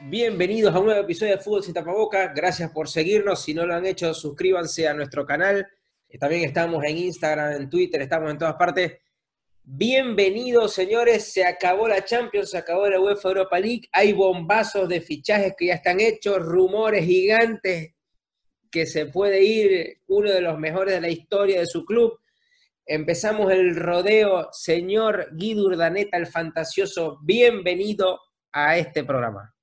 Bienvenidos a un nuevo episodio de Fútbol sin tapabocas. Gracias por seguirnos. Si no lo han hecho, suscríbanse a nuestro canal. También estamos en Instagram, en Twitter, estamos en todas partes. Bienvenidos, señores. Se acabó la Champions, se acabó la UEFA Europa League. Hay bombazos de fichajes que ya están hechos, rumores gigantes que se puede ir uno de los mejores de la historia de su club. Empezamos el rodeo. Señor Guido Urdaneta, el fantasioso, bienvenido a este programa.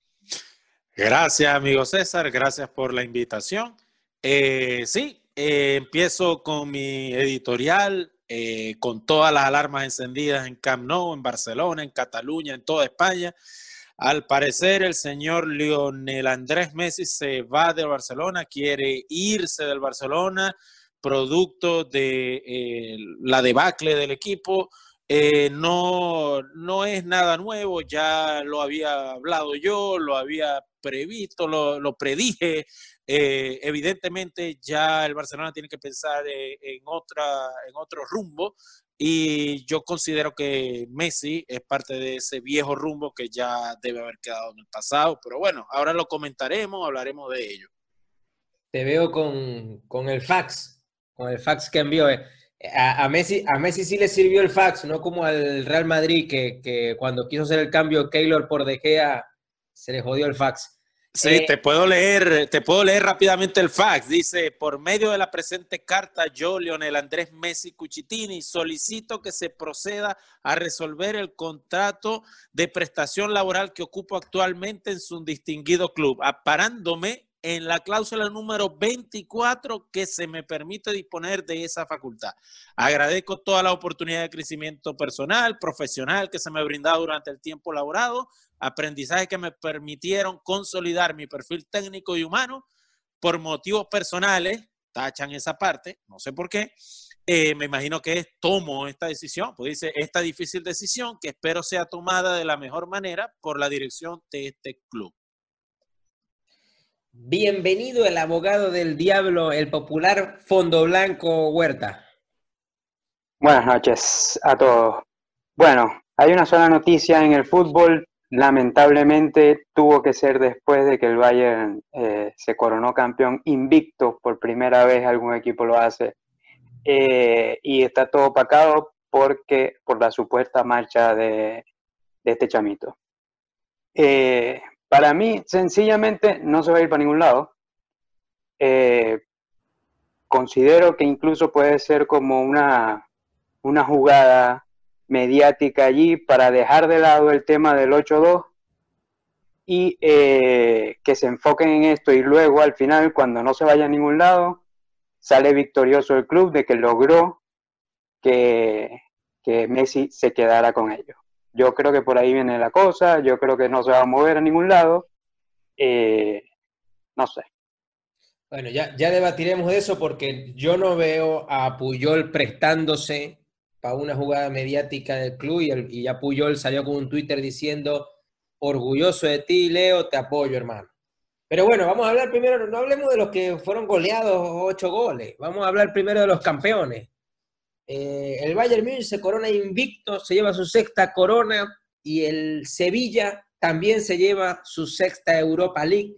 Gracias, amigo César. Gracias por la invitación. Eh, sí, eh, empiezo con mi editorial, eh, con todas las alarmas encendidas en Camp Nou, en Barcelona, en Cataluña, en toda España. Al parecer, el señor Lionel Andrés Messi se va de Barcelona, quiere irse del Barcelona, producto de eh, la debacle del equipo. Eh, no, no es nada nuevo, ya lo había hablado yo, lo había previsto, lo, lo predije. Eh, evidentemente ya el Barcelona tiene que pensar en, otra, en otro rumbo y yo considero que Messi es parte de ese viejo rumbo que ya debe haber quedado en el pasado, pero bueno, ahora lo comentaremos, hablaremos de ello. Te veo con, con el fax, con el fax que envió. Eh, a, a, Messi, a Messi sí le sirvió el fax, no como al Real Madrid que, que cuando quiso hacer el cambio Keylor por De Gea se le jodió el fax. Sí, eh, te puedo leer, te puedo leer rápidamente el fax. Dice, por medio de la presente carta, yo, Leonel Andrés Messi Cuchitini, solicito que se proceda a resolver el contrato de prestación laboral que ocupo actualmente en su distinguido club, aparándome en la cláusula número 24 que se me permite disponer de esa facultad. Agradezco toda la oportunidad de crecimiento personal, profesional que se me ha brindado durante el tiempo laborado, aprendizaje que me permitieron consolidar mi perfil técnico y humano por motivos personales, tachan esa parte, no sé por qué, eh, me imagino que es, tomo esta decisión, pues dice, esta difícil decisión que espero sea tomada de la mejor manera por la dirección de este club. Bienvenido el abogado del diablo, el popular Fondo Blanco Huerta. Buenas noches a todos. Bueno, hay una sola noticia en el fútbol. Lamentablemente tuvo que ser después de que el Bayern eh, se coronó campeón invicto. Por primera vez algún equipo lo hace. Eh, y está todo opacado porque, por la supuesta marcha de, de este chamito. Eh, para mí, sencillamente, no se va a ir para ningún lado. Considero que incluso puede ser como una, una jugada mediática allí para dejar de lado el tema del 8-2 y eh, que se enfoquen en esto y luego al final, cuando no se vaya a ningún lado, sale victorioso el club de que logró que, que Messi se quedara con ellos. Yo creo que por ahí viene la cosa, yo creo que no se va a mover a ningún lado. Eh, no sé. Bueno, ya, ya debatiremos de eso porque yo no veo a Puyol prestándose para una jugada mediática del club y, el, y ya Puyol salió con un Twitter diciendo, orgulloso de ti, Leo, te apoyo, hermano. Pero bueno, vamos a hablar primero, no hablemos de los que fueron goleados ocho goles, vamos a hablar primero de los campeones. Eh, el Bayern Múnich se corona invicto, se lleva su sexta corona y el Sevilla también se lleva su sexta Europa League.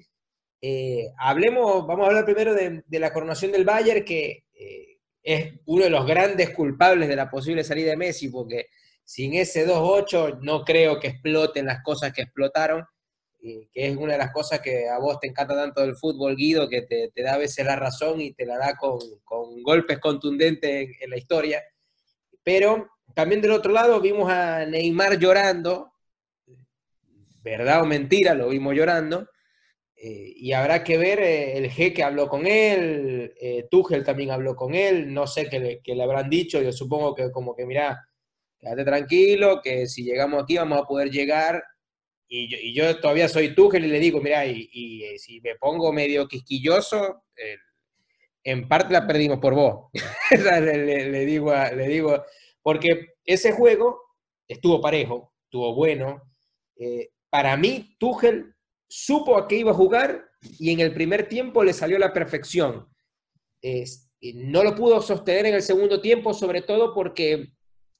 Eh, hablemos, vamos a hablar primero de, de la coronación del Bayern, que eh, es uno de los grandes culpables de la posible salida de Messi, porque sin ese 2-8 no creo que exploten las cosas que explotaron, que es una de las cosas que a vos te encanta tanto del fútbol, Guido, que te, da a veces la razón y te la da con, con golpes contundentes en, en, la historia. Pero también del otro lado vimos a Neymar llorando, verdad o mentira, lo vimos llorando, eh, y habrá que ver, eh, el jeque habló con él, eh, Tuchel también habló con él, no sé qué le, habrán dicho, yo supongo que como que, mira, quédate tranquilo, que si llegamos aquí vamos a poder llegar y yo, todavía soy Tuchel y le digo, mira, y, y si me pongo medio quisquilloso, eh, en parte la perdimos por vos. le, digo le digo, porque ese juego estuvo parejo, estuvo bueno. Eh, para mí, Tuchel supo a qué iba a jugar y en el primer tiempo le salió a la perfección. Eh, no lo pudo sostener en el segundo tiempo, sobre todo porque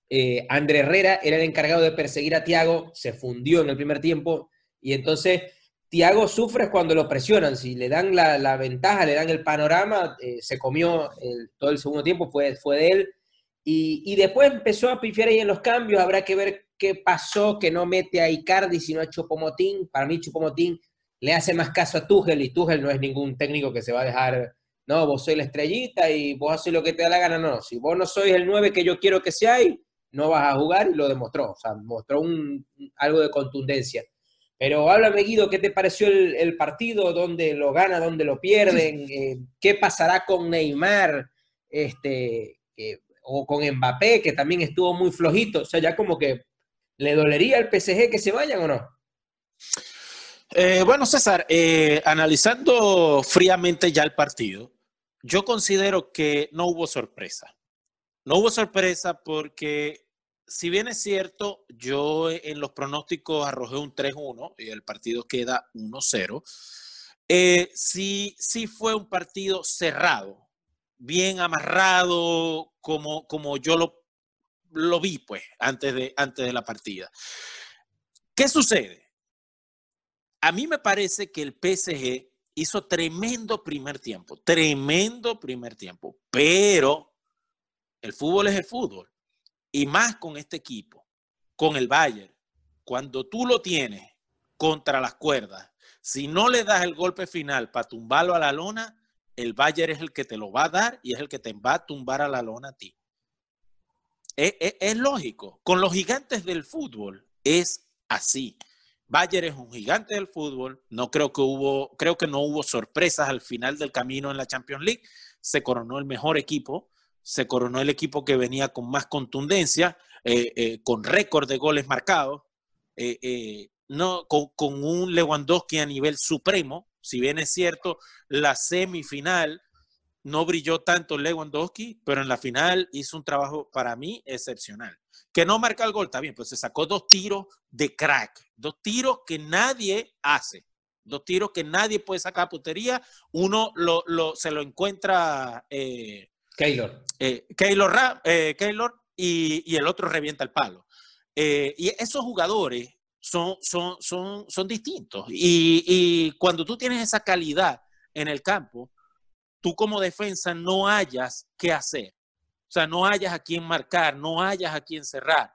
eh, André Herrera era el encargado de perseguir a Tiago, se fundió en el primer tiempo y entonces Tiago sufre cuando lo presionan, si le dan la, ventaja, le dan el panorama, eh, se comió todo el segundo tiempo, fue, fue de él. Y, después empezó a pifiar ahí en los cambios, habrá que ver qué pasó, que no mete a Icardi, sino a Chupomotín. Para mí Chupomotín le hace más caso a Tuchel y Tuchel no es ningún técnico que se va a dejar, no, vos sois la estrellita y vos haces lo que te da la gana, no. Si vos no sois el 9 que yo quiero que seáis, no vas a jugar y lo demostró, o sea, mostró un, algo de contundencia. Pero háblame, Guido, ¿qué te pareció el, partido? ¿Dónde lo gana? ¿Dónde lo pierden? Eh, ¿Qué pasará con Neymar? Este, o con Mbappé, que también estuvo muy flojito. O sea, ya como que le dolería al PSG que se vayan o no. Eh, bueno, César, eh, analizando fríamente ya el partido, yo considero que no hubo sorpresa. No hubo sorpresa porque, si bien es cierto, yo en los pronósticos arrojé un 3-1 y el partido queda 1-0. Eh, sí, sí fue un partido cerrado, bien amarrado, como, como yo lo, lo vi, pues, antes de, antes de la partida. ¿Qué sucede? A mí me parece que el PSG hizo tremendo primer tiempo, tremendo primer tiempo, pero el fútbol es el fútbol. Y más con este equipo, con el Bayern. Cuando tú lo tienes contra las cuerdas, si no le das el golpe final para tumbarlo a la lona, el Bayern es el que te lo va a dar y es el que te va a tumbar a la lona a ti. Es, es lógico. Con los gigantes del fútbol es así. Bayern es un gigante del fútbol. No creo que hubo, creo que no hubo sorpresas al final del camino en la Champions League. Se coronó el mejor equipo se coronó el equipo que venía con más contundencia, eh, eh, con récord de goles marcados, eh, no, con, un Lewandowski a nivel supremo. Si bien es cierto, la semifinal no brilló tanto Lewandowski, pero en la final hizo un trabajo para mí excepcional. Que no marca el gol, está bien, pues se sacó dos tiros de crack, dos tiros que nadie hace, dos tiros que nadie puede sacar a putería. Uno lo, se lo encuentra Keylor. Eh, Keylor, eh, y, el otro revienta el palo. Eh, y esos jugadores son, son, son, son distintos. Y, cuando tú tienes esa calidad en el campo, tú como defensa no hayas qué hacer. O sea, no hayas a quién marcar, no hayas a quién cerrar.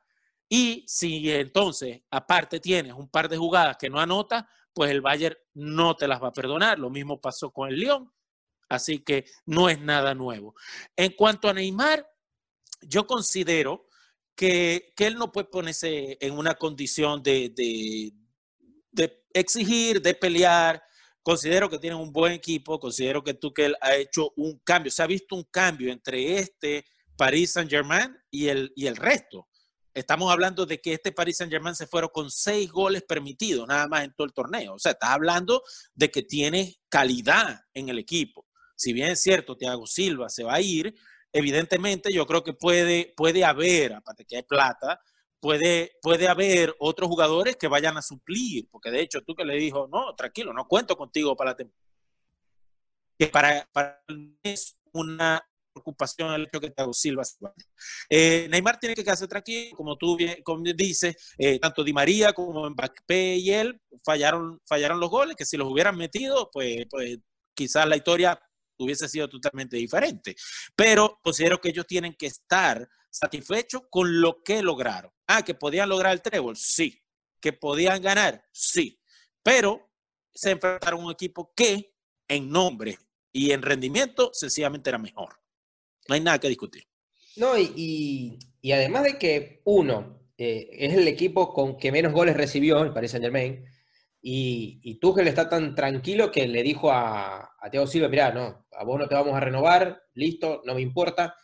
Y si entonces, aparte tienes un par de jugadas que no anotas, pues el Bayern no te las va a perdonar. Lo mismo pasó con el León Así que no es nada nuevo. En cuanto a Neymar, yo considero que, él no puede ponerse en una condición de, de, exigir, de pelear. Considero que tiene un buen equipo, considero que Tuchel ha hecho un cambio, se ha visto un cambio entre este Paris Saint-Germain y el, y el resto. Estamos hablando de que este Paris Saint-Germain se fueron con seis goles permitidos nada más en todo el torneo. O sea, estás hablando de que tiene calidad en el equipo si bien es cierto, Thiago Silva se va a ir, evidentemente yo creo que puede, puede haber, aparte que hay plata, puede, puede haber otros jugadores que vayan a suplir, porque de hecho tú que le dijo, no, tranquilo, no cuento contigo para la temporada. Que para, para es una preocupación el hecho que Thiago Silva se vaya. Eh, Neymar tiene que quedarse tranquilo, como tú bien como dices, eh, tanto Di María como Mbappé y él fallaron, fallaron los goles, que si los hubieran metido, pues, pues quizás la historia hubiese sido totalmente diferente. Pero considero que ellos tienen que estar satisfechos con lo que lograron. Ah, que podían lograr el trébol, sí. Que podían ganar, sí. Pero se enfrentaron a un equipo que en nombre y en rendimiento sencillamente era mejor. No hay nada que discutir. No, y, además de que uno eh, es el equipo con que menos goles recibió, el Paris Saint Germain, y, y está tan tranquilo que le dijo a, a Teo Silva, mirá, no, a vos no te vamos a renovar, listo, no me importa.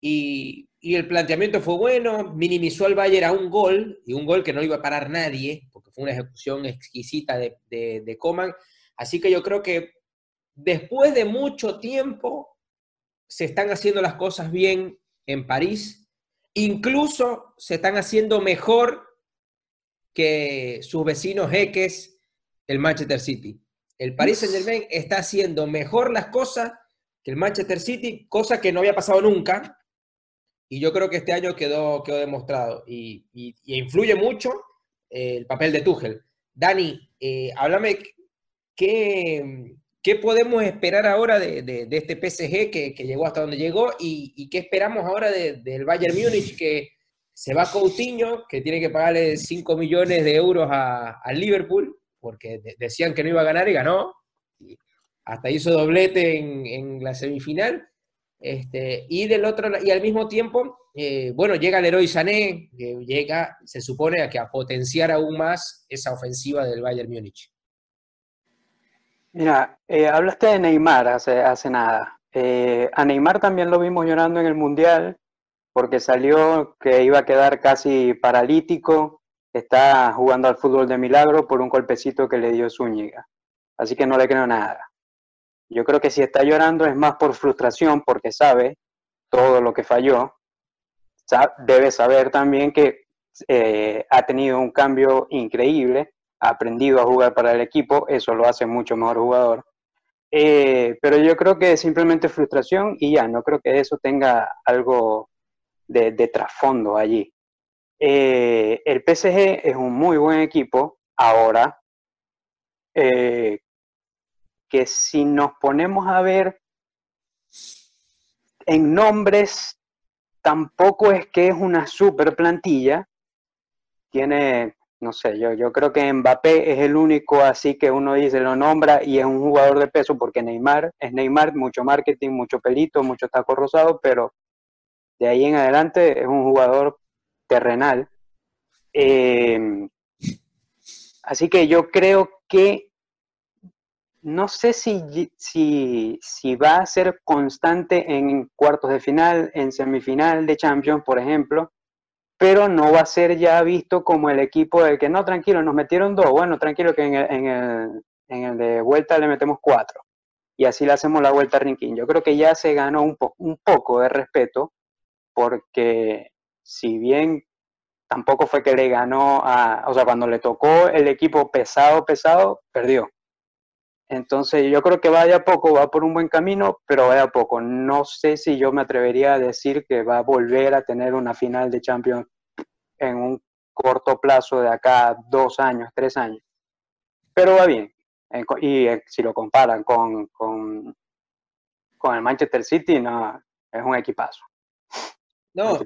Y, el planteamiento fue bueno, minimizó al Bayern a un gol, y un gol que no iba a parar nadie, porque fue una ejecución exquisita de Coman. Así que yo creo que después de mucho tiempo se están haciendo las cosas bien en París, incluso se están haciendo mejor que sus vecinos jeques, el Manchester City. El Paris Saint Germain está haciendo mejor las cosas que que el Manchester City, cosa que no había pasado nunca, y yo creo que este año quedó, quedó demostrado, y, influye mucho eh, el papel de Tuchel. Dani, eh, háblame qué, qué podemos esperar ahora de, este PSG que, llegó hasta donde llegó y, qué esperamos ahora del Bayern Múnich que se va Coutinho, que tiene que pagarle 5 millones de euros al Liverpool, porque decían que no iba a ganar y ganó. hasta hizo doblete en, la semifinal. Este, y del otro y al mismo tiempo, eh, bueno, llega el héroe Sané, que llega, se supone, a que a potenciar aún más esa ofensiva del Bayern Múnich. Mira, eh, hablaste de Neymar hace, hace nada. Eh, a Neymar también lo vimos llorando en el Mundial porque salió que iba a quedar casi paralítico, está jugando al fútbol de milagro por un golpecito que le dio Zúñiga. Así que no le creo nada. Yo creo que si está llorando es más por frustración porque sabe todo lo que falló. Debe saber también que eh, ha tenido un cambio increíble ha aprendido a jugar para el equipo, eso lo hace mucho mejor jugador. Eh, pero yo creo que es simplemente frustración y ya, no creo que eso tenga algo de, trasfondo allí. Eh, el PSG es un muy buen equipo ahora, eh, que si nos ponemos a ver en nombres, tampoco es que es una super plantilla, tiene no sé, yo, yo creo que Mbappé es el único así que uno dice, lo nombra y es un jugador de peso porque Neymar es Neymar, mucho marketing, mucho pelito, mucho taco rosado, pero de ahí en adelante es un jugador terrenal. Em, así que yo creo que no sé si, si, si va a ser constante en cuartos de final, en semifinal de Champions, por ejemplo, pero no va a ser ya visto como el equipo de que no, tranquilo, nos metieron dos, bueno, tranquilo que en el, en el, de vuelta le metemos cuatro. Y así le hacemos la vuelta a Rinkin. Yo creo que ya se ganó un, un poco de respeto, porque si bien tampoco fue que le ganó a, o sea, cuando le tocó el equipo pesado, pesado, perdió. Entonces yo creo que vaya a poco, va por un buen camino, pero vaya a poco. No sé si yo me atrevería a decir que va a volver a tener una final de Champions en un corto plazo de acá dos años, tres años. Pero va bien. Y eh, si lo comparan con, con, el Manchester City, no, es un equipazo. No,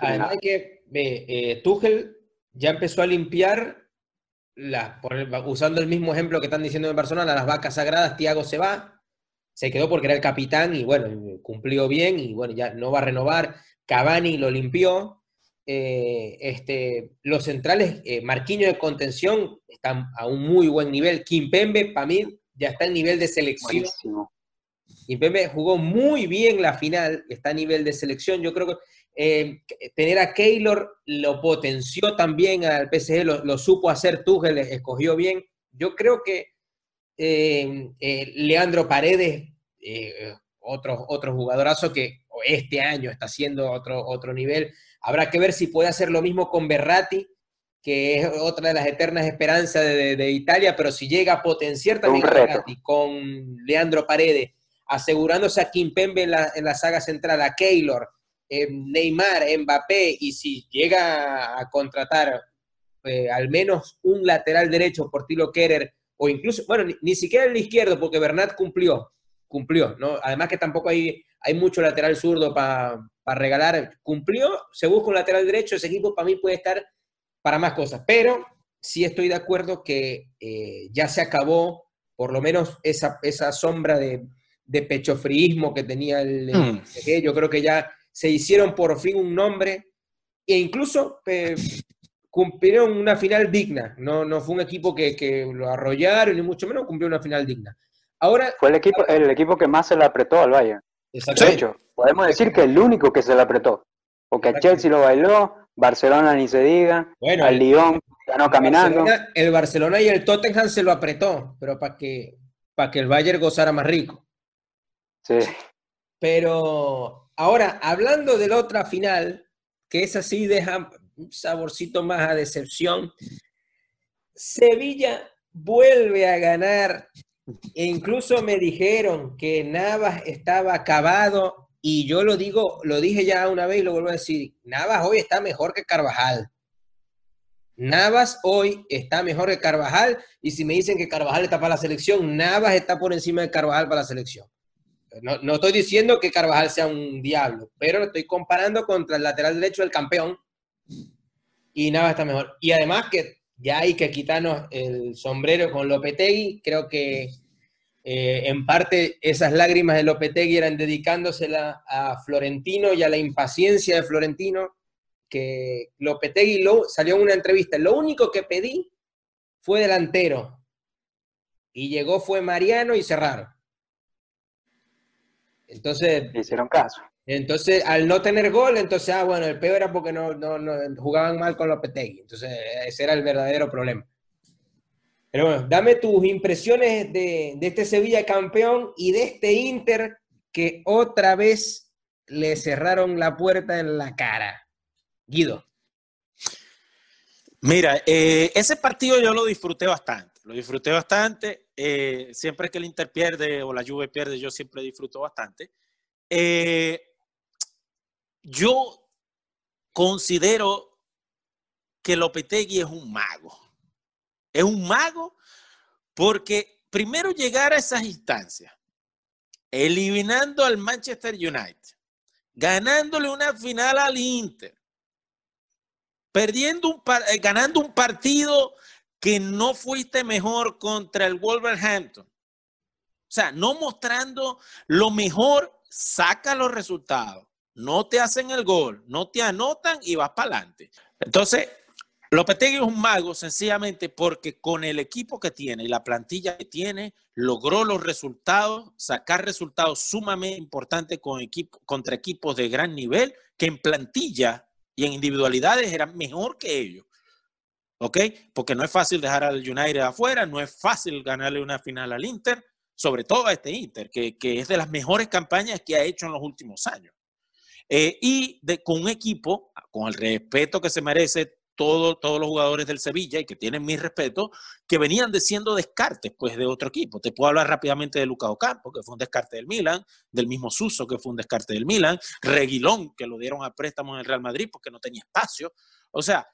además que eh, Tuchel ya empezó a limpiar usando el mismo ejemplo que están diciendo en Barcelona, las vacas sagradas, Tiago se va, se quedó porque era el capitán y bueno, cumplió bien y bueno, ya no va a renovar. Cavani lo limpió. Eh, este, los centrales, eh, Marquinho de contención, están a un muy buen nivel. Kimpembe, para mí, ya está en nivel de selección. Kimpembe jugó muy bien la final, está a nivel de selección. Yo creo que eh, tener a Keylor lo potenció también al PSG, lo, supo hacer Tuchel, escogió bien. Yo creo que eh, eh, Leandro Paredes, otro, otro jugadorazo que este año está haciendo otro, otro nivel. Habrá que ver si puede hacer lo mismo con Berratti, que es otra de las eternas esperanzas de, Italia, pero si llega a potenciar también Berratti con Leandro Paredes, asegurándose a Kimpembe en la, en la saga central, a Keylor, eh, Neymar, Mbappé, y si llega a contratar eh, al menos un lateral derecho por Tilo Kerer, o incluso, bueno, ni, siquiera el izquierdo, porque Bernat cumplió, cumplió, ¿no? Además que tampoco hay, hay mucho lateral zurdo para regalar, cumplió, se busca un lateral derecho, ese equipo para mí puede estar para más cosas, pero sí estoy de acuerdo que eh, ya se acabó por lo menos esa, esa sombra de, de pechofriismo que tenía el, mm. yo creo que ya se hicieron por fin un nombre e incluso eh, cumplieron una final digna. No, no fue un equipo que, lo arrollaron, ni mucho menos cumplió una final digna. Ahora, fue el equipo, el equipo que más se le apretó al Bayern. De hecho, podemos decir que el único que se le apretó. Porque a Chelsea lo bailó, Barcelona ni se diga, bueno, al Lyon ganó caminando. el Barcelona y el Tottenham se lo apretó, pero para que, para que el Bayern gozara más rico. Sí. Pero Ahora, hablando de la otra final, que es así, deja un saborcito más a decepción. Sevilla vuelve a ganar E incluso me dijeron que Navas estaba acabado y yo lo digo, lo dije ya una vez y lo vuelvo a decir, Navas hoy está mejor que Carvajal. Navas hoy está mejor que Carvajal y si me dicen que Carvajal está para la selección, Navas está por encima de Carvajal para la selección. No, no estoy diciendo que Carvajal sea un diablo, pero lo estoy comparando contra el lateral derecho del campeón y Navas está mejor. Y además que ya hay que quitarnos el sombrero con Lopetegui. Creo que eh, en parte esas lágrimas de Lopetegui eran dedicándosela a Florentino y a la impaciencia de Florentino, que Lopetegui lo, salió en una entrevista. Lo único que pedí fue delantero. Y llegó fue Mariano y cerraron. Entonces... hicieron caso. Entonces, al no tener gol, entonces, ah, bueno, el peor era porque no, no, jugaban mal con Lopetegui. Entonces, ese era el verdadero problema. Pero bueno, dame tus impresiones de, de este Sevilla campeón y de este Inter que otra vez le cerraron la puerta en la cara. Guido. Mira, eh, ese partido yo lo disfruté bastante. Lo disfruté bastante. Eh, siempre que el Inter pierde o la Juve pierde, yo siempre disfruto bastante. Eh, yo considero que Lopetegui es un mago. Es un mago porque primero llegar a esas instancias, eliminando al Manchester United, ganándole una final al Inter, perdiendo un eh, ganando un partido que no fuiste mejor contra el Wolverhampton. O sea, no mostrando lo mejor, saca los resultados no te hacen el gol, no te anotan y vas para adelante. Entonces, Lopetegui es un mago sencillamente porque con el equipo que tiene y la plantilla que tiene, logró los resultados, sacar resultados sumamente importantes con equipo, contra equipos de gran nivel que en plantilla y en individualidades eran mejor que ellos. ¿Ok? Porque no es fácil dejar al United afuera, no es fácil ganarle una final al Inter, sobre todo a este Inter, que, que es de las mejores campañas que ha hecho en los últimos años. Eh, y de, con un equipo, con el respeto que se merece todo, todos los jugadores del Sevilla y que tienen mi respeto, que venían de siendo descartes pues, de otro equipo. Te puedo hablar rápidamente de Lucas Ocampo, que fue un descarte del Milan, del mismo Suso, que fue un descarte del Milan, Reguilón, que lo dieron a préstamo en el Real Madrid porque no tenía espacio. O sea,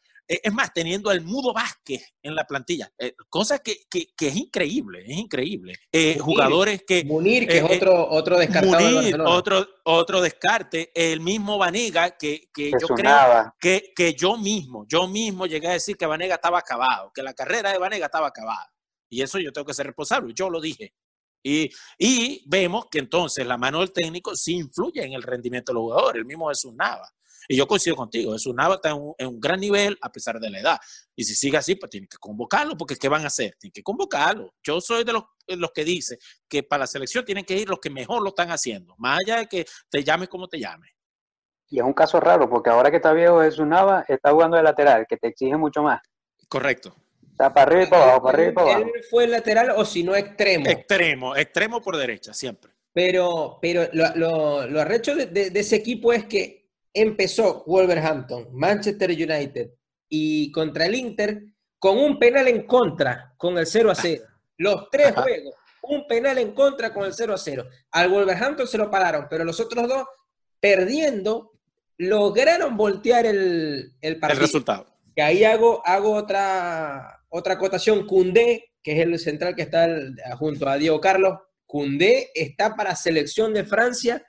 es más, teniendo al Mudo Vázquez en la plantilla, eh, cosa que, es increíble, es increíble. Eh, jugadores que... Munir, que es otro, otro descartado. otro, otro descarte. El mismo Vanega, que, yo creo que, que yo mismo, yo mismo llegué a decir que Vanega estaba acabado, que la carrera de Vanega estaba acabada. Y eso yo tengo que ser responsable, yo lo dije. Y, y, vemos que entonces la mano del técnico sí influye en el rendimiento de los jugadores, el mismo Jesús Nava. Y yo coincido contigo, es un está en un, gran nivel a pesar de la edad. Y si sigue así, pues tienen que convocarlo, porque ¿qué van a hacer? Tienen que convocarlo. Yo soy de los, los que dice que para la selección tienen que ir los que mejor lo están haciendo, más allá de que te llames como te llames. Y es un caso raro, porque ahora que está viejo Jesús Nava, está jugando de lateral, que te exige mucho más. Correcto. Está para arriba y para abajo, para arriba y para abajo. ¿Él fue lateral o si no extremo? Extremo, extremo por derecha, siempre. Pero, pero lo, lo, arrecho de, ese equipo es que empezó Wolverhampton, Manchester United y contra el Inter con un penal en contra, con el 0 a 0. Los tres juegos, un penal en contra con el 0 a 0. Al Wolverhampton se lo pararon, pero los otros dos, perdiendo, lograron voltear el, el partido. El resultado. Que ahí hago, hago otra, otra acotación. Cundé, que es el central que está junto a Diego Carlos, Cundé está para selección de Francia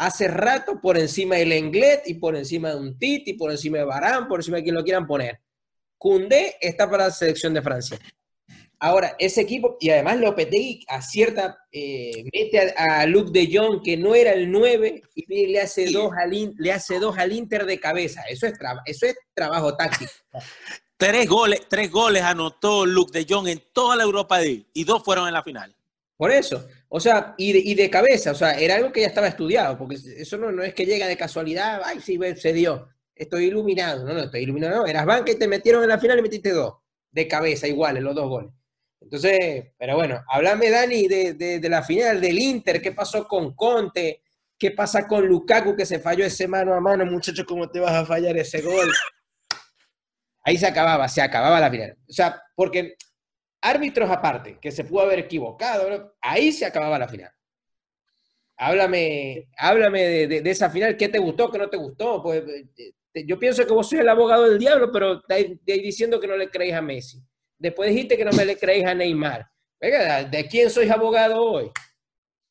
hace rato por encima del Lenglet y por encima de un Titi, por encima de Barán, por encima de quien lo quieran poner. Cundé está para la selección de Francia. Ahora, ese equipo, y además Lopetegui acierta, eh, mete a, Luke de Jong, que no era el 9, y le hace, dos al, le hace dos al Inter de cabeza. Eso es, eso es trabajo táctico. tres, goles, tres goles anotó Luke de Jong en toda la Europa League, y dos fueron en la final. Por eso. O sea, y de, cabeza, o sea, era algo que ya estaba estudiado, porque eso no, no es que llega de casualidad, ay, sí, se dio, estoy iluminado, no, no, estoy iluminado, no, eras banca y te metieron en la final y metiste dos, de cabeza, iguales, los dos goles. Entonces, pero bueno, háblame, Dani, de, de, la final del Inter, qué pasó con Conte, qué pasa con Lukaku, que se falló ese mano a mano, muchachos, ¿cómo te vas a fallar ese gol? Ahí se acababa, se acababa la final. O sea, porque árbitros aparte, que se pudo haber equivocado, ahí se acababa la final. Háblame, háblame de, esa final, ¿qué te gustó, qué no te gustó? Pues eh, yo pienso que vos sois el abogado del diablo, pero estáis diciendo que no le creéis a Messi. Después dijiste que no me le creéis a Neymar. ¿de quién sois abogado hoy?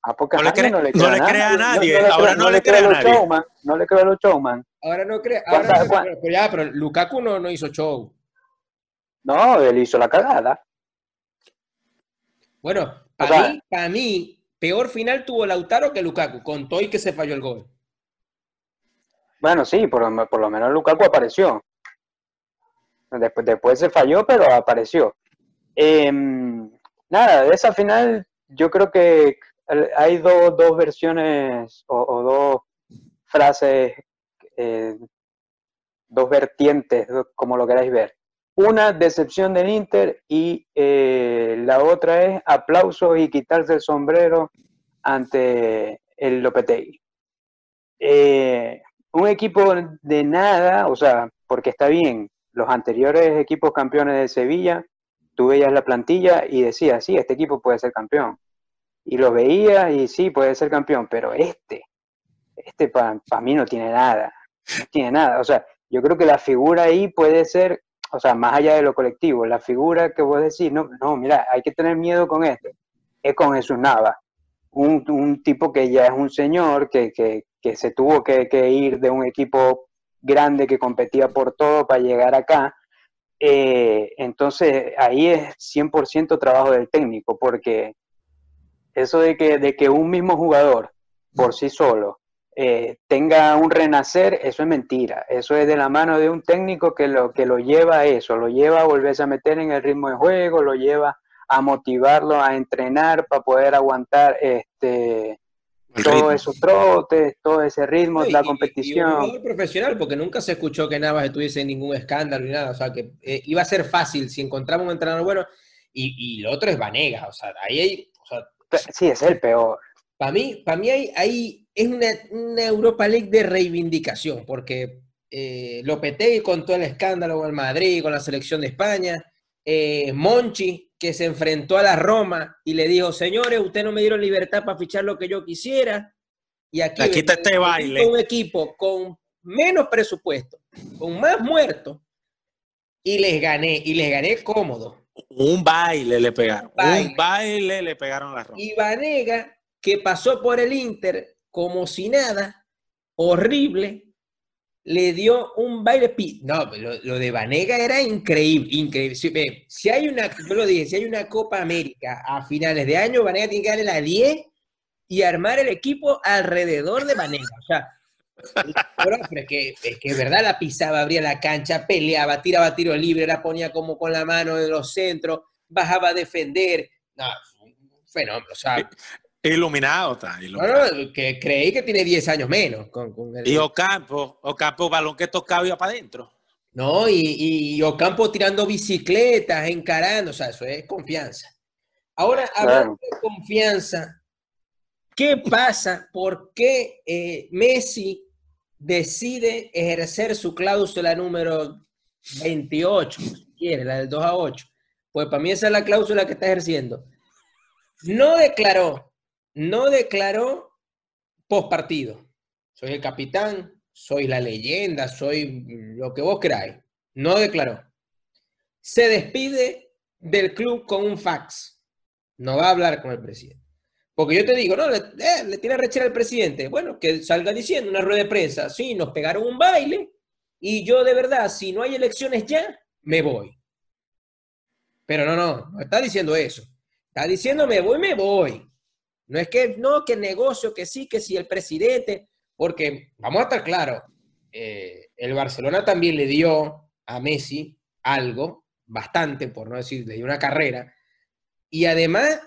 A no, le cree, no, le crea a nadie. ahora no, le cree a nadie. no le creo a los showman. Ahora no cree. Ahora no, pero, ya, pero Lukaku no, no hizo show. No, él hizo la cagada. Bueno, para mí, para mí, peor final tuvo Lautaro que Lukaku, con todo y que se falló el gol. Bueno, sí, por, lo menos Lukaku apareció. Después, después se falló, pero apareció. Em, nada, de esa final yo creo que hay dos versiones o, dos frases, eh, dos vertientes, como lo queráis ver. Una, decepción del Inter y eh, la otra es aplausos y quitarse el sombrero ante el Lopetegui. Eh, un equipo de nada, o sea, porque está bien, los anteriores equipos campeones de Sevilla, tú veías la plantilla y decías, sí, este equipo puede ser campeón. Y lo veías y sí, puede ser campeón, pero este, este para mí no tiene nada, no tiene nada. O sea, yo creo que la figura ahí puede ser o sea, más allá de lo colectivo, la figura que vos decís, no, no, mira, hay que tener miedo con este, es con Jesús Nava, un, tipo que ya es un señor, que, se tuvo que, ir de un equipo grande que competía por todo para llegar acá. Eh, entonces, ahí es 100% trabajo del técnico, porque eso de que, de que un mismo jugador por sí solo eh, tenga un renacer, eso es mentira. Eso es de la mano de un técnico que lo, que lo lleva a eso, lo lleva a volverse a meter en el ritmo de juego, lo lleva a motivarlo a entrenar para poder aguantar este todos esos trotes, todo ese ritmo, de la competición. Y, profesional, porque nunca se escuchó que Navas estuviese en ningún escándalo ni nada. O sea, que eh, iba a ser fácil si encontramos un entrenador bueno. Y, lo otro es Vanega. O sea, ahí hay. sí, es el peor. Para mí, para mí hay, hay es una, Europa League de reivindicación, porque eh, Lopetegui con todo el escándalo con el Madrid, con la selección de España, eh, Monchi, que se enfrentó a la Roma y le dijo, señores, ustedes no me dieron libertad para fichar lo que yo quisiera, y aquí, aquí está este baile. Un equipo con menos presupuesto, con más muertos, y les gané, y les gané cómodo. Un baile le pegaron. Un baile, le pegaron a la Roma. Y Vanega, que pasó por el Inter, como si nada, horrible, le dio un baile. No, lo, de Vanega era increíble, increíble. Si, hay una, lo dije, si hay una Copa América a finales de año, Vanega tiene que darle la 10 y armar el equipo alrededor de Vanega. O sea, es que, es que verdad la pisaba, abría la cancha, peleaba, tiraba tiro libre, la ponía como con la mano en los centros, bajaba a defender. No, fenómeno. O sea, Iluminado está. que creí que tiene 10 años menos. Con, el... Y Ocampo, Ocampo, balón que tocaba iba para adentro. No, y, y, Ocampo tirando bicicletas, encarando, o sea, eso es confianza. Ahora, hablando de confianza, ¿qué pasa? ¿Por qué eh, Messi decide ejercer su cláusula número 28, si quiere, la del 2 a 8? Pues para mí esa es la cláusula que está ejerciendo. No declaró no declaró post partido. Soy el capitán, soy la leyenda, soy lo que vos queráis. No declaró. Se despide del club con un fax. No va a hablar con el presidente. Porque yo te digo, no, le, eh, tiene rechera al presidente. Bueno, que salga diciendo una rueda de prensa. Sí, nos pegaron un baile y yo de verdad, si no hay elecciones ya, me voy. Pero no, no, no está diciendo eso. Está diciendo me voy, me voy. No es que no, que negocio, que sí, que sí, el presidente, porque vamos a estar claros, eh, el Barcelona también le dio a Messi algo, bastante, por no decir, le dio una carrera, y además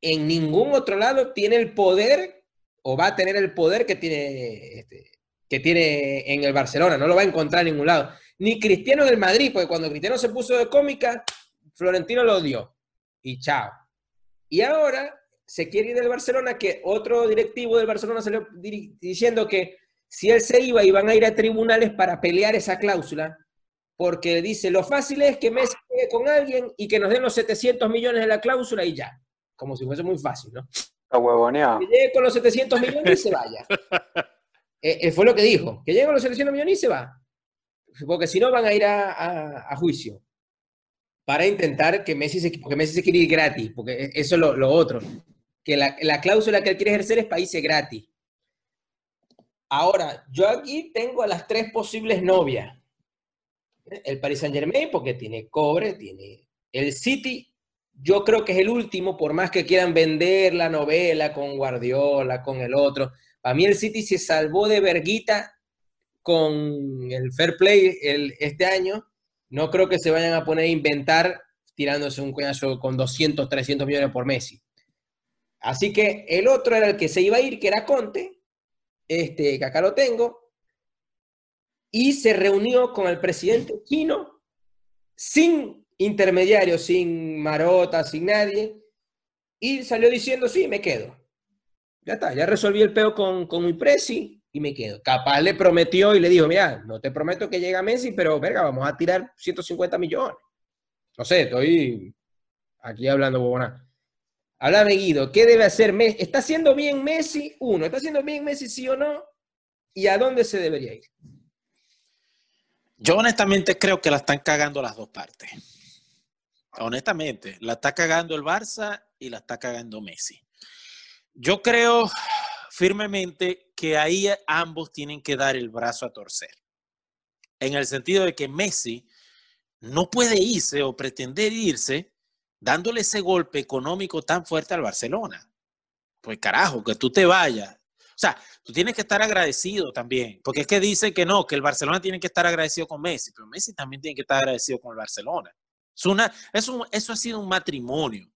en ningún otro lado tiene el poder o va a tener el poder que tiene, este, que tiene en el Barcelona, no lo va a encontrar en ningún lado. Ni Cristiano en el Madrid, porque cuando Cristiano se puso de cómica, Florentino lo dio. Y chao. Y ahora se quiere ir del Barcelona, que otro directivo del Barcelona salió diciendo que si él se iba, iban a ir a tribunales para pelear esa cláusula. porque dice, lo fácil es que Messi llegue con alguien y que nos den los 700 millones de la cláusula y ya. Como si fuese muy fácil, ¿no? Que llegue con los 700 millones y se vaya. Eh, eh, fue lo que dijo, que llegue con los 700 millones y se va. Porque si no van a ir a, juicio para intentar que Messi se, porque Messi se quiere ir gratis, porque e, eso es lo, otro. Que la, la, cláusula que él quiere ejercer es países gratis. Ahora, yo aquí tengo a las tres posibles novias el Paris Saint Germain porque tiene cobre, tiene el City, yo creo que es el último, por más que quieran vender la novela con Guardiola, con el otro. Para mí el City se salvó de verguita con el fair play el, este año. No creo que se vayan a poner a inventar tirándose un coñazo con 200, 300 millones por Messi. Así que el otro era el que se iba a ir, que era Conte, este, que acá lo tengo, y se reunió con el presidente chino sin intermediario, sin marota, sin nadie, y salió diciendo, sí, me quedo. Ya está, ya resolví el peo con, con mi presi y me quedo. Capaz le prometió y le dijo, mira, no te prometo que llega Messi, pero verga, vamos a tirar 150 millones. No sé, estoy aquí hablando bobona. Háblame, Guido, ¿qué debe hacer Messi? ¿Está haciendo bien Messi? Uno, ¿está haciendo bien Messi sí o no? ¿Y a dónde se debería ir? Yo honestamente creo que la están cagando las dos partes. Honestamente, la está cagando el Barça y la está cagando Messi. Yo creo firmemente que ahí ambos tienen que dar el brazo a torcer. En el sentido de que Messi no puede irse o pretender irse dándole ese golpe económico tan fuerte al Barcelona. Pues carajo, que tú te vayas o sea, tú tienes que estar agradecido también, porque es que dice que no, que el Barcelona tiene que estar agradecido con Messi, pero Messi también tiene que estar agradecido con el Barcelona. Es una, eso, ha sido un matrimonio.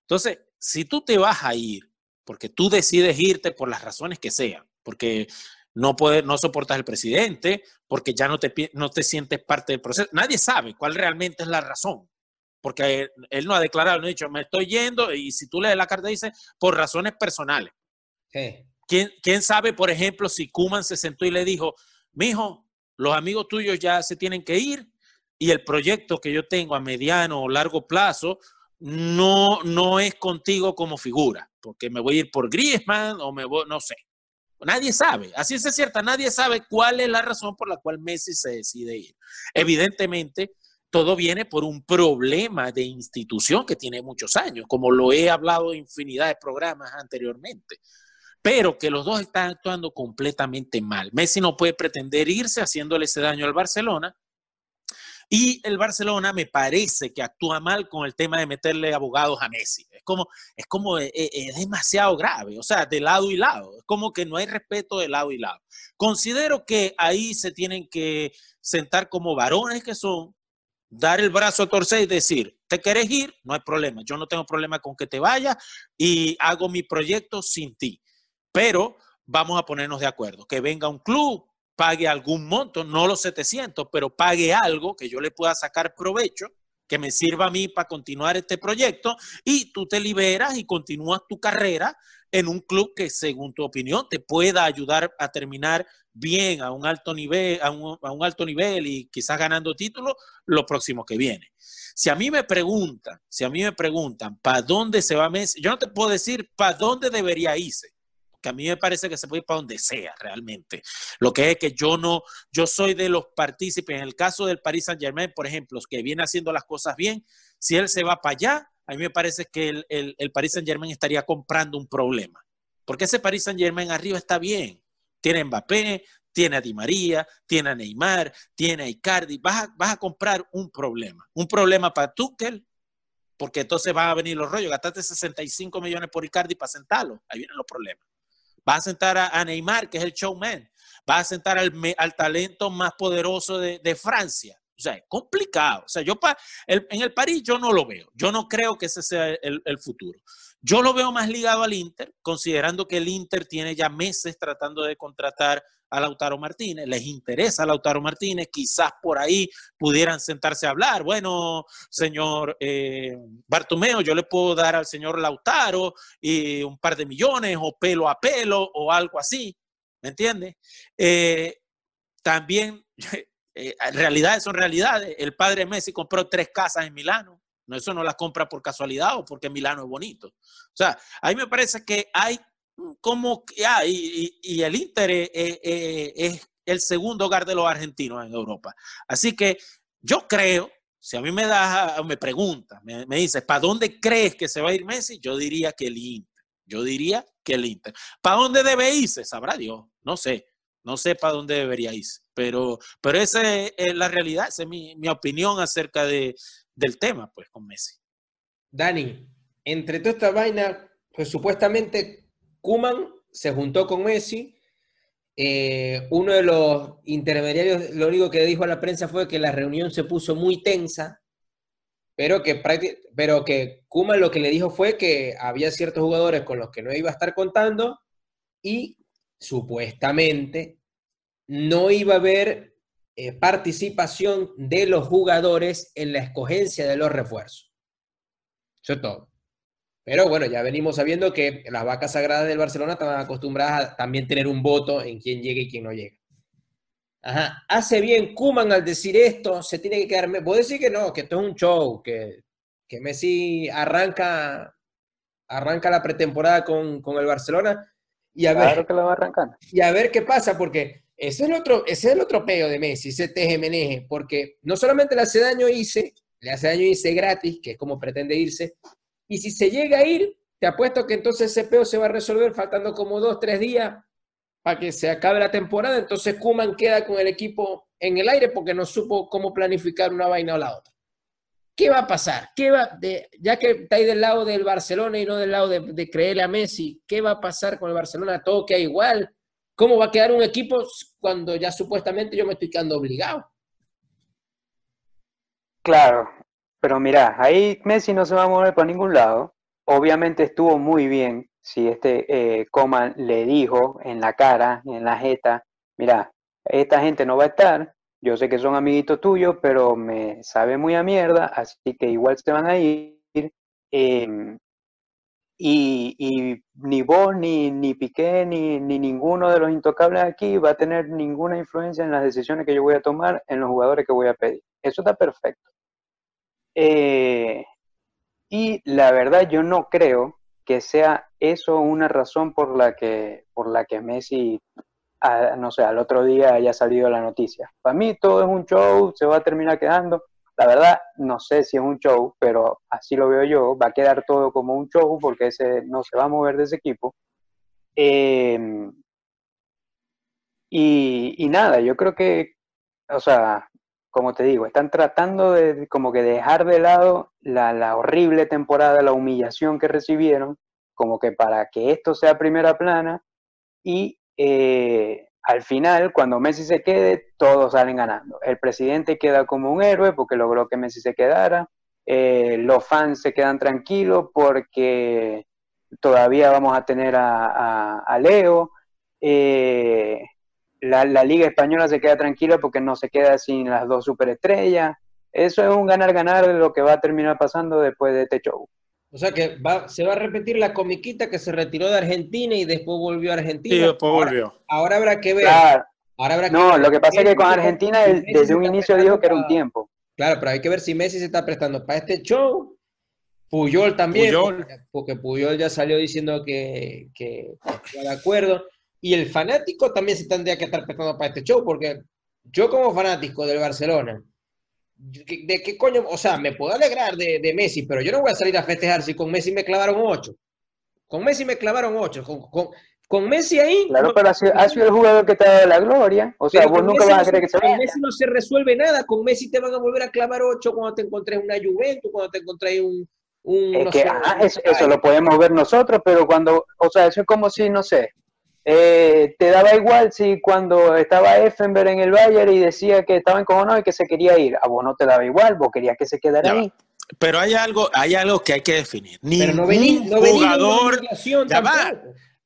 Entonces, si tú te vas a ir, porque tú decides irte por las razones que sean, porque no, puedes, no soportas al presidente, porque ya no te, no te sientes parte del proceso, nadie sabe cuál realmente es la razón porque él, no ha declarado, no ha dicho, me estoy yendo, y si tú lees la carta dice, por razones personales. Sí. ¿Quién, sabe, por ejemplo, si Kuman se sentó y le dijo, mijo, los amigos tuyos ya se tienen que ir y el proyecto que yo tengo a mediano o largo plazo no, no es contigo como figura, porque me voy a ir por Griezmann o me voy, no sé. Nadie sabe, así es cierta, nadie sabe cuál es la razón por la cual Messi se decide ir. Evidentemente, todo viene por un problema de institución que tiene muchos años, como lo he hablado en infinidad de programas anteriormente pero que los dos están actuando completamente mal. Messi no puede pretender irse haciéndole ese daño al Barcelona. Y el Barcelona me parece que actúa mal con el tema de meterle abogados a Messi. Es como, es como, es, eh, eh, es demasiado grave, o sea, de lado y lado. Es como que no hay respeto de lado y lado. Considero que ahí se tienen que sentar como varones que son, dar el brazo a torcer y decir, ¿te querés ir? No hay problema. Yo no tengo problema con que te vayas y hago mi proyecto sin ti pero vamos a ponernos de acuerdo, que venga un club, pague algún monto, no los 700, pero pague algo que yo le pueda sacar provecho, que me sirva a mí para continuar este proyecto y tú te liberas y continúas tu carrera en un club que según tu opinión te pueda ayudar a terminar bien a un alto nivel, a un, a un alto nivel y quizás ganando títulos lo próximo que viene. Si a mí me preguntan, si a mí me preguntan, ¿para dónde se va Messi? Yo no te puedo decir para dónde debería irse que a mí me parece que se puede ir para donde sea realmente. Lo que es que yo no, yo soy de los partícipes, en el caso del Paris Saint Germain, por ejemplo, que viene haciendo las cosas bien, si él se va para allá, a mí me parece que el, el, el Paris Saint Germain estaría comprando un problema. Porque ese Paris Saint Germain arriba está bien. Tiene a Mbappé, tiene a Di María, tiene a Neymar, tiene a Icardi. Vas a, vas comprar un problema. Un problema para Tuchel, porque entonces van a venir los rollos. Gastaste 65 millones por Icardi para sentarlo. Ahí vienen los problemas. Va a sentar a, Neymar, que es el showman. Va a sentar al, al talento más poderoso de, Francia. O sea, es complicado. O sea, yo pa, el, en el París yo no lo veo. Yo no creo que ese sea el futuro. Yo lo veo más ligado al Inter, considerando que el Inter tiene ya meses tratando de contratar a Lautaro Martínez, les interesa a Lautaro Martínez, quizás por ahí pudieran sentarse a hablar. Bueno, señor eh, Bartomeo, yo le puedo dar al señor Lautaro y un par de millones o pelo a pelo o algo así, ¿me entiende? Eh, también Eh, realidades son realidades. El padre Messi compró tres casas en Milano. No, eso no las compra por casualidad o porque Milano es bonito. O sea, a mí me parece que hay como, ah, y, y, el Inter es el segundo hogar de los argentinos en Europa. Así que yo creo, si a mí me da, me pregunta, me, me dice, ¿para dónde crees que se va a ir Messi? Yo diría que el Inter. Yo diría que el Inter. ¿Para dónde debe irse? Sabrá Dios. No sé. No sé para dónde debería irse. Pero, pero esa es la realidad. Esa es mi, mi opinión acerca de, del tema, pues, con Messi. Dani, entre toda esta vaina, pues supuestamente Kuman se juntó con Messi eh, uno de los intermediarios lo único que dijo a la prensa fue que la reunión se puso muy tensa, pero que, pero que Kuma lo que le dijo fue que había ciertos jugadores con los que no iba a estar contando y supuestamente no iba a haber eh, participación de los jugadores en la escogencia de los refuerzos. Eso es todo. Pero bueno, ya venimos sabiendo que las vacas sagradas del Barcelona están acostumbradas a también tener un voto en quién llega y quién no llega. Ajá. Hace bien Kuman al decir esto, se tiene que quedar. Puedo decir que no, que esto es un show, que, que Messi arranca, arranca la pretemporada con, el Barcelona y a ver. que lo va a arrancar. Y a ver qué pasa, porque ese es el otro, ese es el otro peo de Messi, ese teje porque no solamente le hace daño hice, le hace daño hice gratis, que es como pretende irse, y si se llega a ir, te apuesto que entonces ese peo se va a resolver faltando como dos, tres días para que se acabe la temporada. Entonces Kuman queda con el equipo en el aire porque no supo cómo planificar una vaina o la otra. ¿Qué va a pasar? ¿Qué va de, ya que está ahí del lado del Barcelona y no del lado de, de creerle a Messi, ¿qué va a pasar con el Barcelona? Todo queda igual. ¿Cómo va a quedar un equipo cuando ya supuestamente yo me estoy quedando obligado? Claro, pero mira, ahí Messi no se va a mover para ningún lado. Obviamente estuvo muy bien si este eh, Coman le dijo en la cara, en la jeta, mira, esta gente no va a estar, yo sé que son amiguitos tuyos, pero me sabe muy a mierda, así que igual se van a ir. Em, y, ni vos, ni, ni Piqué, ni, ni ninguno de los intocables aquí va a tener ninguna influencia en las decisiones que yo voy a tomar, en los jugadores que voy a pedir. Eso está perfecto. Eh, y la verdad yo no creo que sea eso una razón por la que, por la que Messi, no sé, al otro día haya salido la noticia. Para mí todo es un show, se va a terminar quedando. La verdad, no sé si es un show, pero así lo veo yo. Va a quedar todo como un show porque ese no se va a mover de ese equipo. Y, y, nada, yo creo que, o sea, como te digo, están tratando de como que dejar de lado la, horrible temporada, la humillación que recibieron, como que para que esto sea primera plana y eh, al final, cuando Messi se quede, todos salen ganando. El presidente queda como un héroe porque logró que Messi se quedara, eh, los fans se quedan tranquilos porque todavía vamos a tener a, Leo. Eh, la, Liga Española se queda tranquila porque no se queda sin las dos superestrellas. Eso es un ganar-ganar de lo que va a terminar pasando después de este show. O sea que se va a repetir la comiquita que se retiró de Argentina y después volvió a Argentina. Sí, después volvió. Ahora, habrá que ver. no, lo que pasa es que con Argentina desde un inicio dijo que era un tiempo. Claro, pero hay que ver si Messi se está prestando para este show. Puyol también, Porque, Puyol ya salió diciendo que, que, que de acuerdo y el fanático también se tendría que estar prestando para este show, porque yo como fanático del Barcelona, ¿de qué coño? O sea, me puedo alegrar de, Messi, pero yo no voy a salir a festejar si con Messi me clavaron ocho. Con Messi me clavaron ocho. Con, Messi ahí. Claro, pero ha sido, el jugador que te dado la gloria. O sea, vos nunca vas a creer que se Con Messi no se resuelve nada. Con Messi te van a volver a clavar ocho cuando te encontrés una Juventus, cuando te encontrés un. un que, eso, eso, lo podemos ver nosotros, pero cuando. O sea, eso es como si, no sé eh, ¿Te daba igual si cuando estaba Effenberg en el Bayern y decía que estaba encojonado y que se quería ir? A vos no te daba igual, vos querías que se quedara ahí. Pero hay algo, hay algo que hay que definir. Ningún jugador.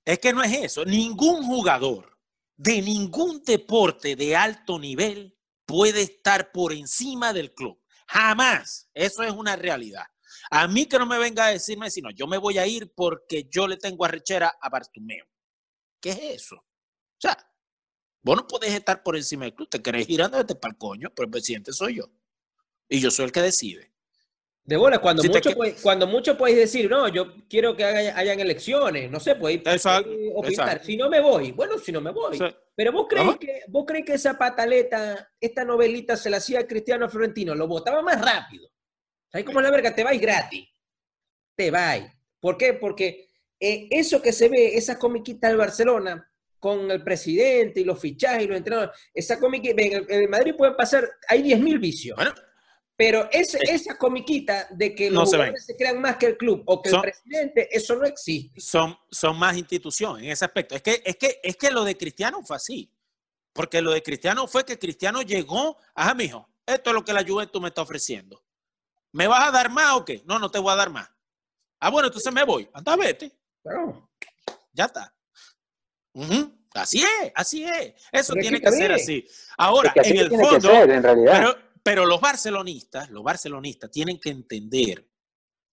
Es que no es eso. Ningún jugador de ningún deporte de alto nivel puede estar por encima del club. Jamás. Eso es una realidad. A mí que no me venga a decirme, sino yo me voy a ir porque yo le tengo arrechera a Bartumeo. ¿Qué es eso? O sea, Vos no podés estar por encima del club. Te querés ir andando para el coño, pero el presidente soy yo. Y yo soy el que decide. De bola, cuando, mucho, cuando mucho podéis decir, no, yo quiero que hayan elecciones, no sé, podéis, opinar. Si no me voy, bueno, si no me voy. Pero vos creéis, que, vos creéis que esa pataleta, esta novelita se la hacía Cristiano Florentino, lo votaba más rápido. ¿Sabes cómo es la verga? Te vais gratis. Te vais. ¿Por qué? Porque eh, eso que se ve, esa comiquita del Barcelona, con el presidente y los fichajes y los entrenadores, esa comiquita, en el, Madrid pueden pasar, hay 10.000 vicios. Pero ese, esa comiquita de que los jugadores se crean más que el club o que el presidente, eso no existe. Son, son más instituciones en ese aspecto. Es que, es, que, es que lo de Cristiano fue así. Porque lo de Cristiano fue que Cristiano llegó, ajá, mijo, esto es lo que la Juventus me está ofreciendo. ¿Me vas a dar más o qué? No, no te voy a dar más. Ah, bueno, entonces me voy. Anda, vete. Ya está. Así es, así es. Eso tiene que, ser así. Ahora, en el fondo, en. Pero los barcelonistas, los barcelonistas tienen que entender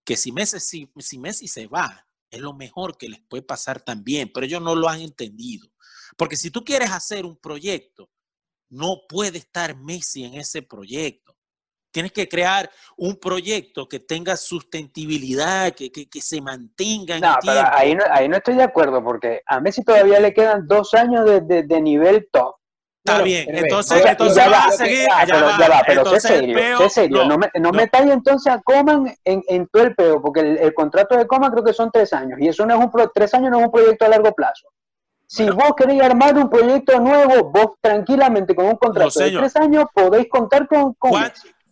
que si Messi, si, Messi se va, es lo mejor que les puede pasar también, pero ellos no lo han entendido. Porque si tú quieres hacer un proyecto, no puede estar Messi en ese proyecto. Tienes que crear un proyecto que tenga sustentabilidad, que, que, se mantenga en no, pero Ahí no, ahí no estoy de acuerdo, porque a Messi todavía le quedan dos años de, de nivel top. Está bien, entonces, entonces va, a seguir. pero, ya va, pero sé serio, sé serio. No, me, no, entonces a Coman en, en, todo el peo, porque el, contrato de Coman creo que son tres años, y eso no es un pro, tres años no es un proyecto a largo plazo. Si vos queréis armar un proyecto nuevo, vos tranquilamente con un contrato de tres años podéis contar con, con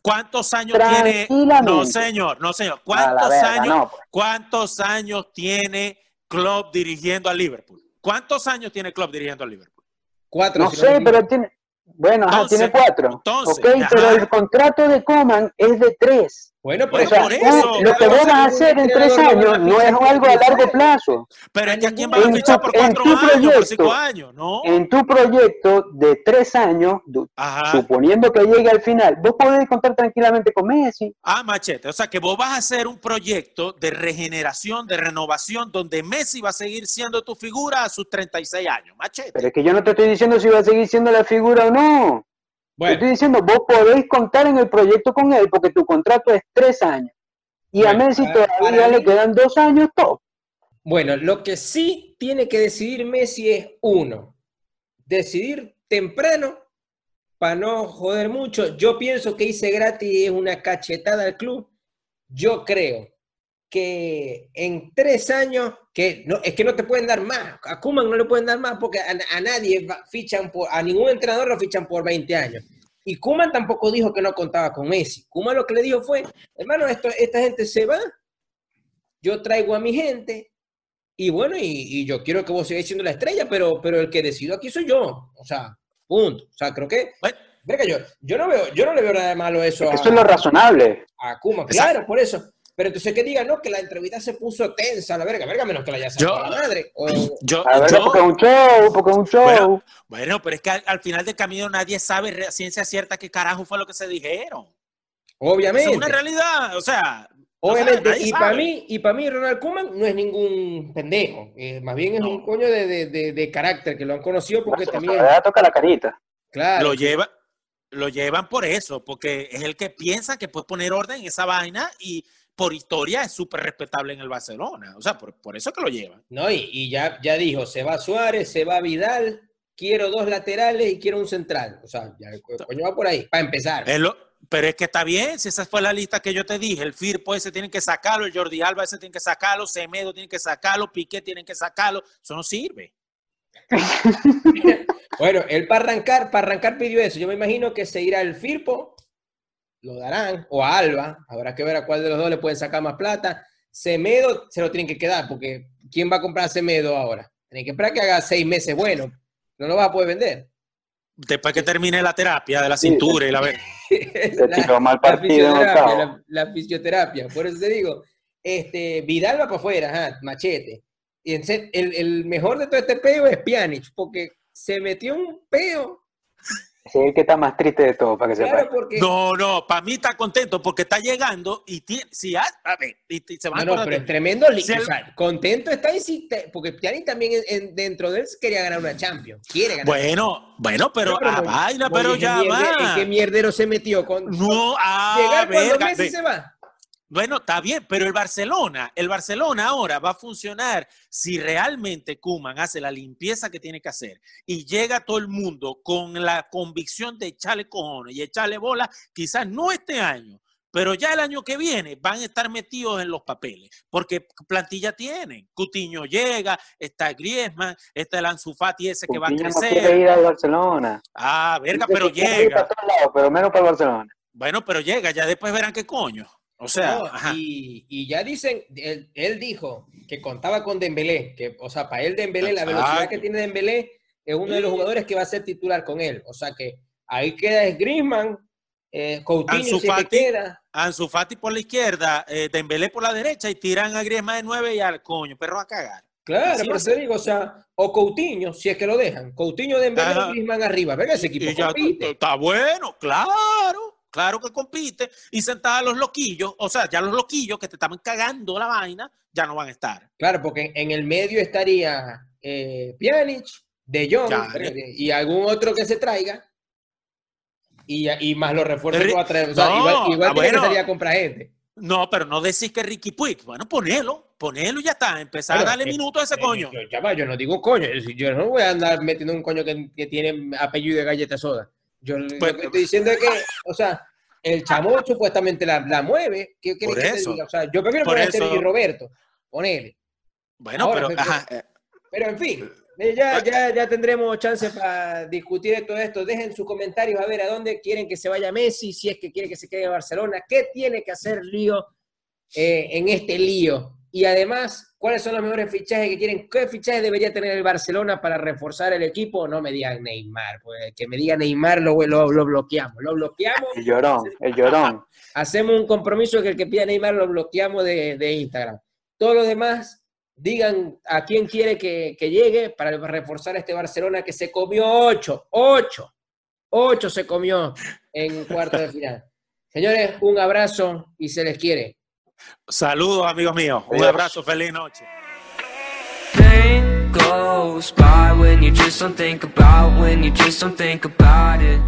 ¿Cuántos años tiene? No, señor, no, señor. ¿Cuántos años, pues. ¿Cuántos años tiene Klopp dirigiendo al Liverpool? ¿Cuántos años tiene Klopp dirigiendo al Liverpool? Cuatro. No sé, pero tiene. Bueno, tiene cuatro. Entonces, ok, pero el contrato de Coman es de tres. Bueno, por eso. Lo que vas a hacer en tres años no es algo a largo plazo. Pero es que a quién va a fichar por cuatro años, por cinco años, ¿no? En tu proyecto de tres años, suponiendo que llegue al final, vos podés contar tranquilamente con Messi. Ah, machete. O sea que vos vas a hacer un proyecto de regeneración, de renovación, donde Messi va a seguir siendo tu figura a sus 36 años, machete. Pero es que yo no te estoy diciendo si va a seguir siendo la figura o no. Estoy diciendo, vos podéis contar en el proyecto con él porque tu contrato es tres años. Y a Messi todavía le quedan dos años todo. Bueno, lo que sí tiene que decidir Messi es uno, decidir temprano para no joder mucho. Yo pienso que hice gratis es una cachetada al club. Yo creo que en tres años, que no, es que no te pueden dar más, a Kuman no le pueden dar más porque a, nadie fichan por, a ningún entrenador lo fichan por 20 años. Y Kuman tampoco dijo que no contaba con Messi. Kuman lo que le dijo fue, hermano, esto, esta gente se va, yo traigo a mi gente, y bueno, y, yo quiero que vos sigáis siendo la estrella, pero, pero el que decido aquí soy yo. O sea, punto. O sea, creo que... yo, yo, no veo, yo no le veo nada de malo eso. Eso es lo razonable. A Kuman, claro, por eso. Pero entonces que diga, no, que la entrevista se puso tensa, la verga, verga, menos que la haya sacado la madre. Yo, a ver, yo, porque es un show, porque es un show. Bueno, pero es que al, final del camino nadie sabe ciencia cierta qué carajo fue lo que se dijeron. Obviamente. es una realidad, o sea. Obviamente, y para mí, y para mí Ronald Koeman no es ningún pendejo, eh, más bien es un coño de, de, de, carácter que lo han conocido porque también. toca la carita. Claro. Lo lleva, lo llevan por eso, porque es el que piensa que puede poner orden en esa vaina y por historia es súper respetable en el Barcelona. O sea, por, por eso que lo llevan. No, y, y, ya, ya dijo, se va Suárez, se va Vidal, quiero dos laterales y quiero un central. O sea, ya coño va por ahí, para empezar. pero es que está bien, si esa fue la lista que yo te dije, el Firpo ese tiene que sacarlo, el Jordi Alba ese tiene que sacarlo, Semedo tiene que sacarlo, Piqué tiene que sacarlo, eso no sirve. bueno, él para arrancar, para arrancar pidió eso. Yo me imagino que se irá el Firpo, lo darán, o a Alba, habrá que ver a cuál de los dos le pueden sacar más plata. Semedo se lo tienen que quedar, porque ¿quién va a comprar Semedo ahora? Tienen que esperar que haga seis meses bueno, no lo vas a poder vender. Después que termine la terapia de la cintura y la... la, mal partido la, la, fisioterapia, por eso te digo, este, Vidal va para afuera, machete. Y el, el, mejor de todo este peo es Pjanic, porque se metió un peo Es el que está más triste de todo, para que Claro, sepa. porque... No, no, para mí está contento porque está llegando y tiene, si a ver, y, y se van No, no, con pero es tremendo. o sea, contento está y sí, porque Pjanic también en- en- dentro de él quería ganar una Champions. Quiere ganar. Bueno, bueno, pero No, a no, vaina, no, pero ¿en qué ya mierde- ¿En qué va. mierdero se metió? Con, No, ah, llegar cuando verga, Messi ve. se va. Bueno, está bien, pero el Barcelona, el Barcelona ahora va a funcionar si realmente Kuman hace la limpieza que tiene que hacer y llega todo el mundo con la convicción de echarle cojones y echarle bola, quizás no este año, pero ya el año que viene van a estar metidos en los papeles, porque plantilla tienen. Cutiño llega, está Griezmann, está el Ansu Fati ese que va a Coutinho no quiere crecer. ir al Barcelona. Ah, verga, Dice pero ir llega. para todos lados, pero menos para el Barcelona. Bueno, pero llega, ya después verán qué coño. O sea, No, y, y ya dicen, él, él dijo que contaba con Dembélé, que, o sea, para él Dembélé, la velocidad Exacto. que tiene Dembélé es uno de los jugadores que va a ser titular con él. O sea que ahí queda es Griezmann, eh, Coutinho Ansu si Fati. queda. Ansu Fati por la izquierda, eh, Dembélé por la derecha y tiran a Griezmann de nueve y al coño, perro a cagar. Claro, Así pero te digo, o sea, o Coutinho, si es que lo dejan. Coutinho, Dembélé Griezmann arriba. Venga, ese equipo ya está bueno, claro, claro que compite. Y sentada a los loquillos, o sea, ya los loquillos que te estaban cagando la vaina, ya no van a estar. Claro, porque en el medio estaría eh, Pjanic, De Jong y algún otro que se traiga. Y, y más los refuerzos que va a traer. O sea, No, igual, igual ah, tiene que bueno. salir a comprar gente. No, pero no decís que Ricky Puig. Bueno, ponelo, ponelo y ya está. Empezar a darle eh, minutos a ese Eh, coño. Yo, ya va, yo no digo coño. Yo, yo no voy a andar metiendo un coño que, que tiene apellido de galleta soda. Yo Pues- lo que estoy diciendo es que, o sea, el chamo supuestamente la, la mueve. ¿Qué quieres Por que te eso. diga? O sea, yo prefiero poner a eso. Sergi Roberto. Ponele. Bueno, ahora, pero, ajá, Pero en fin, eh, ya, ya, ya tendremos chance para discutir de todo esto. Dejen sus comentarios a ver a dónde quieren que se vaya Messi, si es que quiere que se quede en Barcelona, qué tiene que hacer Lío eh, en este lío. Y además, ¿cuáles son los mejores fichajes que quieren? ¿Qué fichajes debería tener el Barcelona para reforzar el equipo? No me digan Neymar, pues que me diga Neymar lo, lo, lo bloqueamos. Lo bloqueamos, El llorón, el llorón. hacemos un compromiso que el que pida Neymar lo bloqueamos de, de Instagram. Todos los demás, digan a quién quiere que, que llegue para reforzar este Barcelona que se comió ocho, ocho, ocho se comió en cuarto de final. Señores, un abrazo y se les quiere. Saludos, amigos míos. Un abrazo, feliz noche. Pain goes by when you just don't think about, when you just don't think about it.